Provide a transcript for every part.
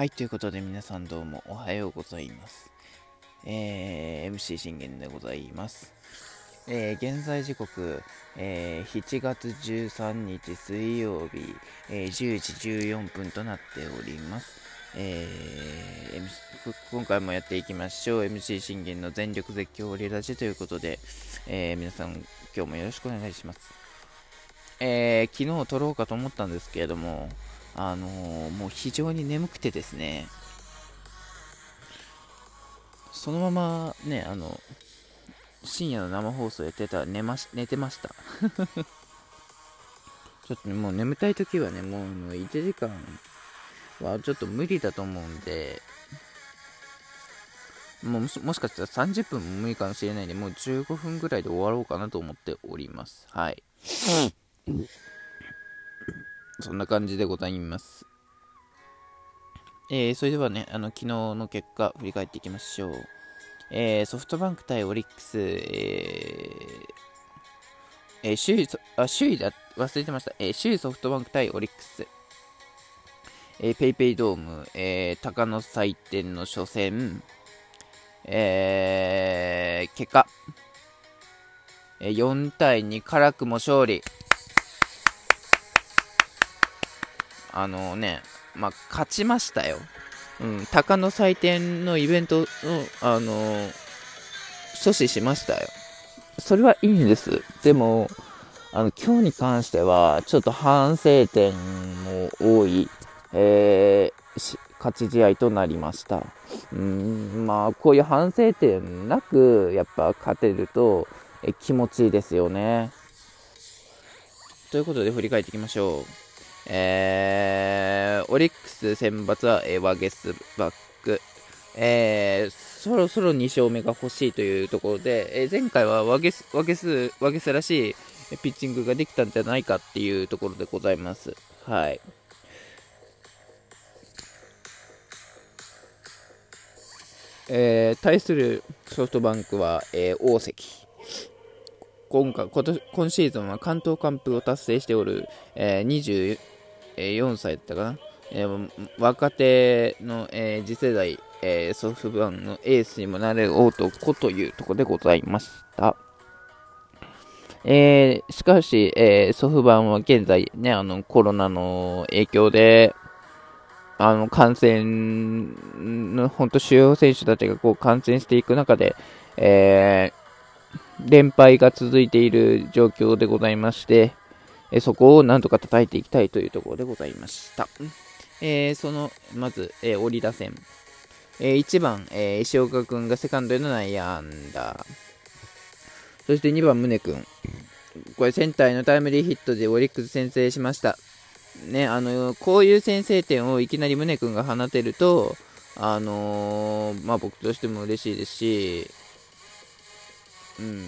はい、ということで皆さんどうもおはようございます。えー、MC 信玄でございます。えー、現在時刻、えー、7月13日水曜日、えー、10時14分となっております。えー、MC、今回もやっていきましょう。MC 信玄の全力絶叫リラジということで、えー、皆さん今日もよろしくお願いします。えー、昨日撮ろうかと思ったんですけれども、あのー、もう非常に眠くてですね、そのままね、あの、深夜の生放送やってたら寝まし寝てました。ちょっと、ね、もう眠たい時はね、もう1時間はちょっと無理だと思うんで、もうもしかしたら30分も無理かもしれないんで、もう15分ぐらいで終わろうかなと思っております。はい。そんな感じでございます。えー、それではね、あの、昨日の結果、振り返っていきましょう。えー、ソフトバンク対オリックス、えー、えー、首位、あ、首位だ、忘れてました。えー、首位ソフトバンク対オリックス。えー、ペイペイドーム、えー、鷹の祭典の初戦、えー、結果、えー、4対2、辛くも勝利。あのね、まあ、勝ちましたよ。うん、鷹の祭典のイベントの、あの阻止しましたよ。それはいいんです。でも、あの、今日に関しては、ちょっと反省点も多い、えー、勝ち試合となりました。うん、まあ、こういう反省点なく、やっぱ勝てると、え気持ちいいですよね。ということで振り返っていきましょう。えー、オリックス選抜は、えー、ワゲスバック、えー、そろそろ2勝目が欲しいというところで、えー、前回はワゲスワゲスワゲスらしいピッチングができたんじゃないかっていうところでございます。はい。えー、対するソフトバンクは、えー、大関。今回今年今シーズンは関東完封を達成しておる、えー、24歳だったかな、えー、若手の、えー、次世代、えー、ソフトバンのエースにもなれる男というところでございました。えー、しかし、えー、ソフバンは現在ね、あの、コロナの影響で、あの、感染の、本当主要選手たちがこう感染していく中で、え連敗が続いている状況でございまして、えそこをなんとか叩いていきたいというところでございました。えー、その、まず、えー、折り打線。えー、1番、えー、石岡君がセカンドへの内野安打。そして2番、宗君。これ、センターへのタイムリーヒットでオリックス先制しました。ね、あの、こういう先制点をいきなり宗君が放てると、あのー、まあ僕としても嬉しいですし、うん。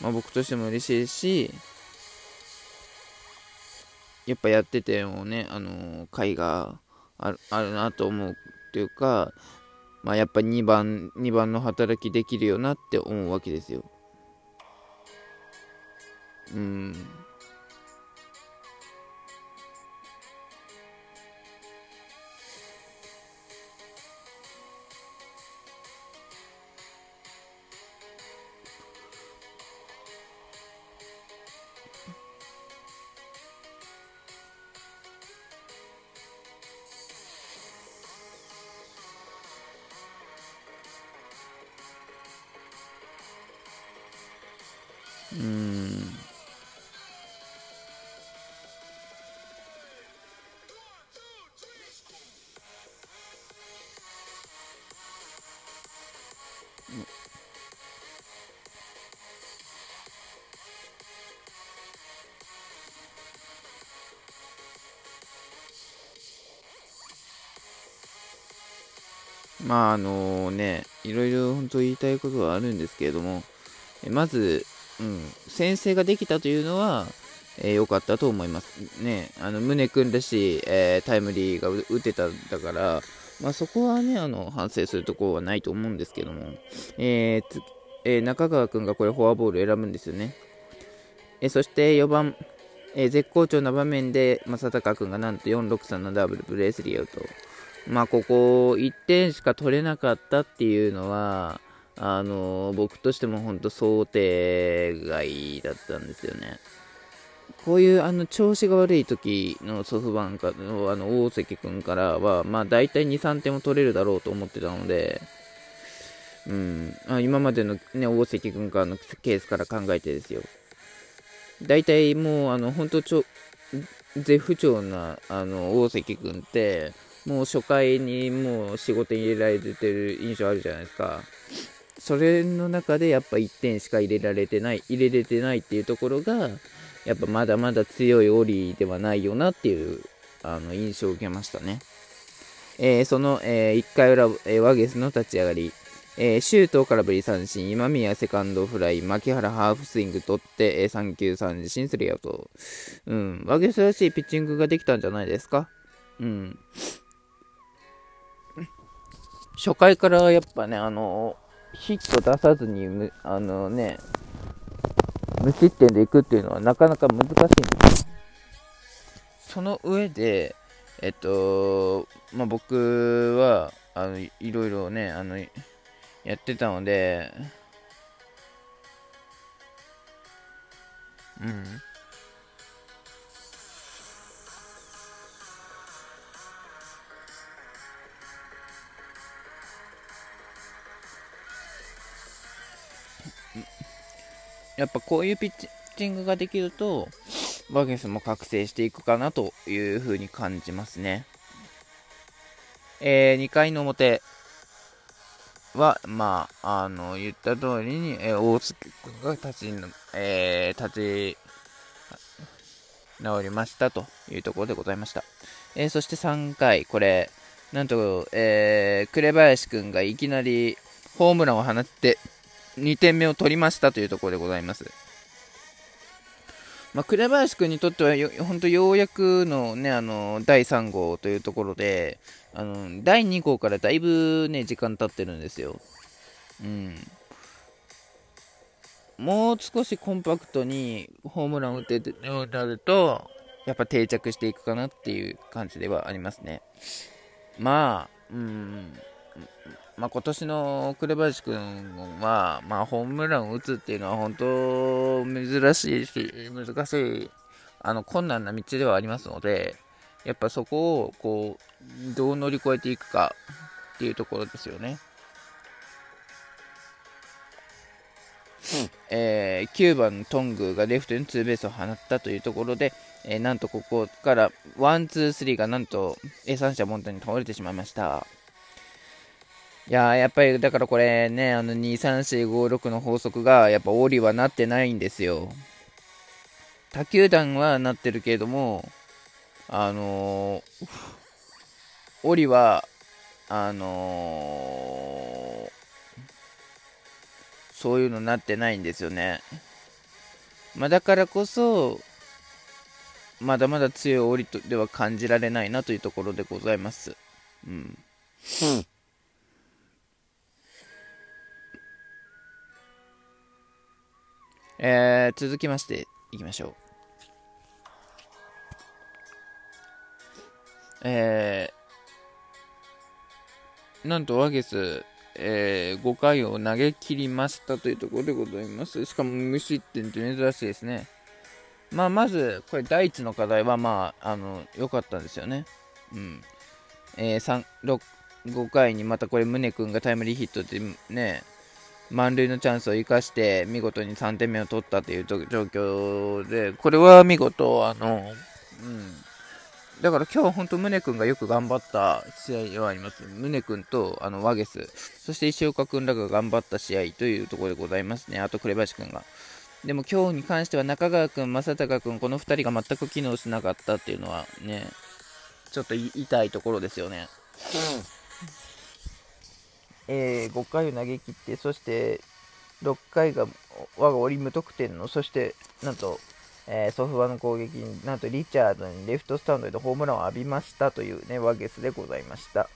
まあ僕としても嬉しいし、やっぱやっててもね、あのー、回があるあるなと思うっていうか、まあやっぱ2番、2番の働きできるよなって思うわけですよ。うん。うん。まああのね、いろいろ本当言いたいことはあるんですけれども、まず、うん、先制ができたというのは、えー、かったと思います。ね、あの、宗君だし、えー、タイムリーが打てたんだから、まあ、そこはね、あの、反省するところはないと思うんですけども、えー、えー、中川君がこれフォアボール選ぶんですよね。えそして4番、え、絶好調な場面で正隆君がなんと463のダブルプレースリーアウト。まあ、ここ1点しか取れなかったっていうのは、あの僕としても本当想定外だったんですよね。こういうあの調子が悪い時のソフトバンクのあの大関君からは、まあ、大体2、3点も取れるだろうと思ってたので、うん、あ今までの、ね、大関君からのケースから考えてですよ。大体もう、あの本当ちょ、絶不調なあの大関君って、もう初回にもう仕事に入れられてる印象あるじゃないですか。それの中でやっぱ1点しか入れられてない、入れれてないっていうところが、やっぱまだまだ強いオリではないよなっていうあの印象を受けましたね。えー、その、えー、1回裏、えー、ワゲスの立ち上がり、えー、シュートを空振り三振、今宮セカンドフライ、牧原ハーフスイング取って、えー、3球三振、スリーアウト。うん、ワゲスらしいピッチングができたんじゃないですか？うん。初回からやっぱね、あのヒット出さずに、あのね、無失点でいくっていうのはなかなか難しいんですその上で、えっと、まあ、僕は、あの、いろいろね、あの、やってたので、うん。やっぱこういうピッチングができると、バーゲンスも覚醒していくかなというふうに感じますね。えー、2回の表は、まあ、あの、言った通りに、えー、大月君が立ち、えー、立ち直りましたというところでございました。えー、そして3回、これ、なんと、えー、紅林君がいきなりホームランを放って、2点目を取りましたというところでございます。まあ、紅林君にとっては本当ようやくの,、ね、あの第3号というところであの第2号からだいぶ、ね、時間経ってるんですよ。うん、もう少しコンパクトにホームランを打てるようになるとやっぱ定着していくかなっていう感じではありますね。まあ、うん、まあ、今年の紅林君は、まあ、ホームランを打つっていうのは本当珍しいし、難しい、あの、困難な道ではありますので、やっぱそこを、こう、どう乗り越えていくかっていうところですよね。うん、えー、9番頓宮がレフトにツーベースを放ったというところで、えー、なんとここから one、two、three がなんと、え三者凡退に倒れてしまいました。いややっぱりだからこれね、あの23456の法則がやっぱオリはなってないんですよ。他球団はなってるけれども、あのー、オリは、あのー、そういうのなってないんですよね。まあ、だからこそ、まだまだ強いオリとでは感じられないなというところでございます。うん。えー、続きましていきましょう。えー、なんとワゲス、えー、5回を投げ切りましたというところでございます。しかも無失点って珍しいですね。まあ、まず、これ第一の課題は、まあ、あの、良かったんですよね。うん。えー、3、6、5回にまたこれ、宗君がタイムリーヒットでね、満塁のチャンスを生かして見事に3点目を取ったという状況で、これは見事、あの、うん。だから今日は本当、宗君がよく頑張った試合ではあります。宗君とあのワゲス、そして石岡君らが頑張った試合というところでございますね。あと、紅林君が。でも今日に関しては中川君、正隆君、この2人が全く機能しなかったっていうのはね、ちょっと痛いところですよね。うんえー、5回を投げ切って、そして6回が我がオリ無得点の、そしてなんと、えー、ソフトバの攻撃になんとリチャードにレフトスタンドでホームランを浴びましたというね、ワゲスでございました。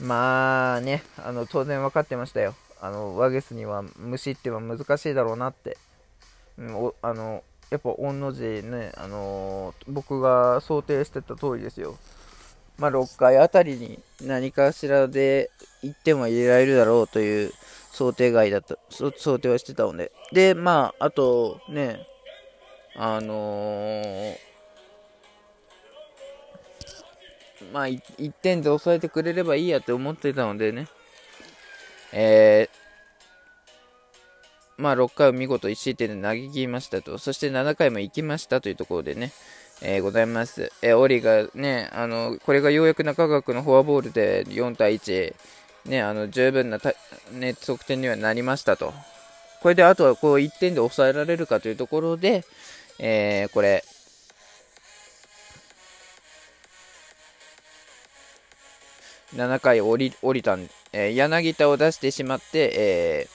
まあね、あの当然分かってましたよ。あのワゲスには無視っては難しいだろうなって。うん、あのやっぱ御の字ね、あのー、僕が想定してた通りですよ。まあ、6回あたりに何かしらで1点は入れられるだろうという想定外だった、想定はしてたので。で、まあ、あとね、あのー、まあ、1点で抑えてくれればいいやって思ってたのでね、えー、まあ、6回を見事1失点で投げ切りましたと、そして7回も行きましたというところでね、えー、ございます。えー、オリがね、あの、これがようやく中川君のフォアボールで4対1、ね、あの、十分なね、得点にはなりましたと。これであとはこう1点で抑えられるかというところで、えー、これ、7回降り降りたん、えー、柳田を出してしまって、え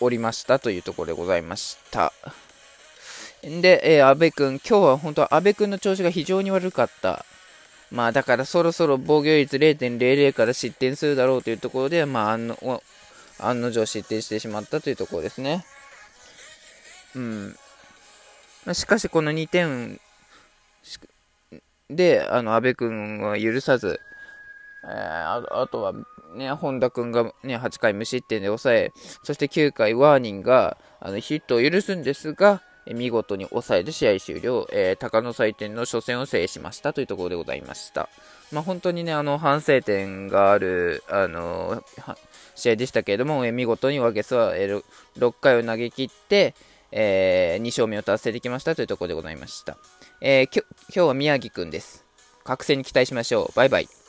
ー、降りましたというところでございました。で、えー、安部君、今日は本当は安部君の調子が非常に悪かった。まあだからそろそろ防御率0.00から失点するだろうというところで、まあ案の案の定失点してしまったというところですね。うん。しかしこの2点で、あの、安部君は許さず、えー、ああとは、ね、本田君が、ね、8回無失点で抑え、そして9回ワーニンがあのヒットを許すんですが、見事に抑えて試合終了、えー、鷹の祭典の初戦を制しましたというところでございました。まあ、本当にね、あの、反省点がある、あの試合でしたけれども、えー、見事にワゲスは、えー、6回を投げ切って、え、2勝目を達成できましたというところでございました。えー、今日は宮城くんです。覚醒に期待しましょう。バイバイ。